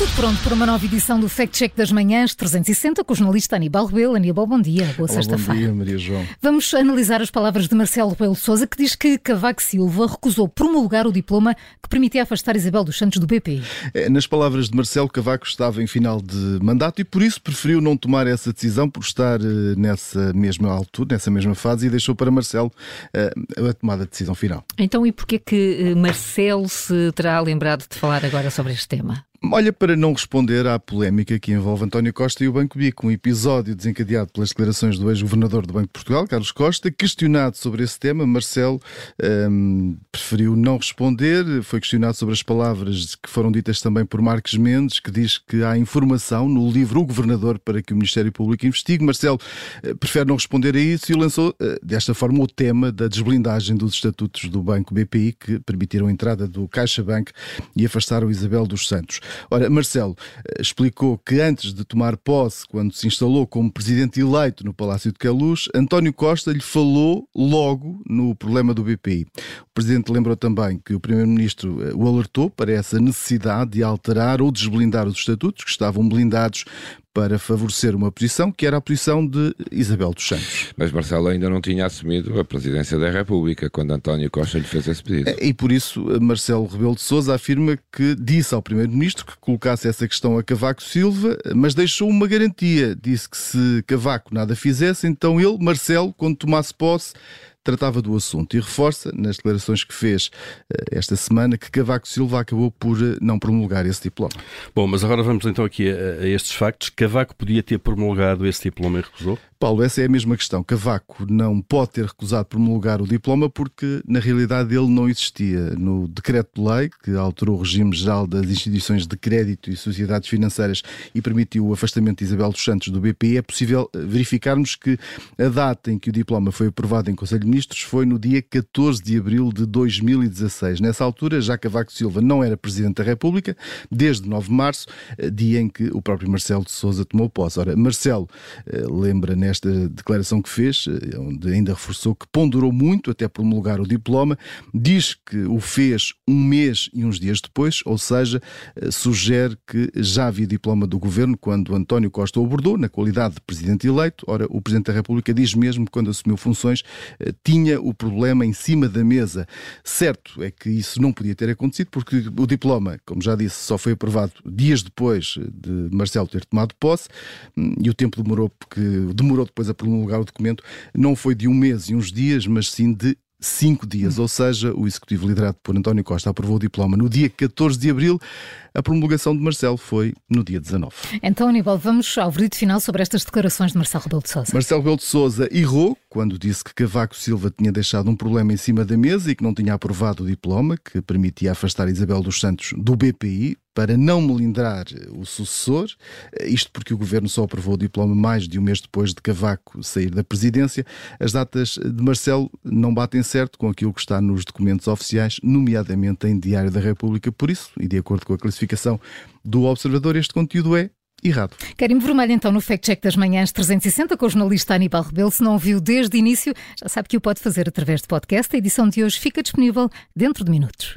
Tudo pronto para uma nova edição do Fact Check das Manhãs 360 com o jornalista Aníbal Rebelo. Aníbal, bom dia, boa sexta-feira. Bom dia, Maria João. Vamos analisar as palavras de Marcelo Rebelo Sousa, que diz que Cavaco Silva recusou promulgar o diploma que permitia afastar Isabel dos Santos do BPI. É, nas palavras de Marcelo, Cavaco estava em final de mandato e por isso preferiu não tomar essa decisão por estar eh, nessa mesma altura, nessa mesma fase e deixou para Marcelo eh, a tomada de decisão final. Então, e porquê que eh, Marcelo se terá lembrado de falar agora sobre este tema? Olha, para não responder à polémica que envolve António Costa e o Banco Bico, um episódio desencadeado pelas declarações do ex-governador do Banco de Portugal, Carlos Costa, questionado sobre esse tema, Marcelo hum, preferiu não responder, foi questionado sobre as palavras que foram ditas também por Marques Mendes, que diz que há informação no livro O Governador para que o Ministério Público investigue. Marcelo uh, prefere não responder a isso e lançou uh, desta forma o tema da desblindagem dos estatutos do Banco BPI, que permitiram a entrada do Caixa Bank e afastaram Isabel dos Santos. Ora, Marcelo eh, explicou que antes de tomar posse, quando se instalou como presidente eleito no Palácio de Queluz, António Costa lhe falou logo no problema do BPI. O presidente lembrou também que o primeiro-ministro eh, o alertou para essa necessidade de alterar ou desblindar os estatutos que estavam blindados para favorecer uma posição que era a posição de Isabel dos Santos. Mas Marcelo ainda não tinha assumido a presidência da República quando António Costa lhe fez esse pedido. E por isso Marcelo Rebelo de Sousa afirma que disse ao primeiro-ministro que colocasse essa questão a Cavaco Silva, mas deixou uma garantia. Disse que se Cavaco nada fizesse, então ele, Marcelo, quando tomasse posse, tratava do assunto e reforça, nas declarações que fez eh, esta semana, que Cavaco Silva acabou por eh, não promulgar esse diploma. Bom, mas agora vamos então aqui a, a estes factos. Cavaco podia ter promulgado esse diploma e recusou? Paulo, essa é a mesma questão. Cavaco não pode ter recusado promulgar o diploma porque, na realidade, ele não existia. No decreto-lei que alterou o regime geral das instituições de crédito e sociedades financeiras e permitiu o afastamento de Isabel dos Santos do BPI, é possível verificarmos que a data em que o diploma foi aprovado em Conselho de Ministros foi no dia 14 de abril de 2016. Nessa altura, já Cavaco Silva não era Presidente da República, desde 9 de março, dia em que o próprio Marcelo de Souza tomou posse. Ora, Marcelo eh, lembra nesta declaração que fez, eh, onde ainda reforçou que ponderou muito até promulgar o diploma, diz que o fez um mês e uns dias depois, ou seja, eh, sugere que já havia diploma do governo quando António Costa o abordou, na qualidade de presidente eleito. Ora, o Presidente da República diz mesmo que quando assumiu funções eh, tinha o problema em cima da mesa. Certo é que isso não podia ter acontecido porque o diploma, como já disse, só foi aprovado dias depois de Marcelo ter tomado posse hum, e o tempo demorou porque demorou demorou depois a promulgar o documento, não foi de um mês e uns dias, mas sim de cinco dias, ou seja, o executivo liderado por António Costa aprovou o diploma no dia 14 de abril. A promulgação de Marcelo foi no dia 19. Então, Aníbal, vamos ao veredito final sobre estas declarações de Marcelo Rebelo de Sousa. Marcelo Rebelo de Sousa errou quando disse que Cavaco Silva tinha deixado um problema em cima da mesa e que não tinha aprovado o diploma que permitia afastar Isabel dos Santos do BPI para não melindrar o sucessor, isto porque o governo só aprovou o diploma mais de um mês depois de Cavaco sair da presidência. As datas de Marcelo não batem certo com aquilo que está nos documentos oficiais, nomeadamente em Diário da República. Por isso, e de acordo com a classificação do Observador, este conteúdo é errado. Karim Vermelho, então, no Fact Check das Manhãs 360, com o jornalista Aníbal Rebelo. Se não viu desde o início, já sabe que o pode fazer através de podcast. A edição de hoje fica disponível dentro de minutos.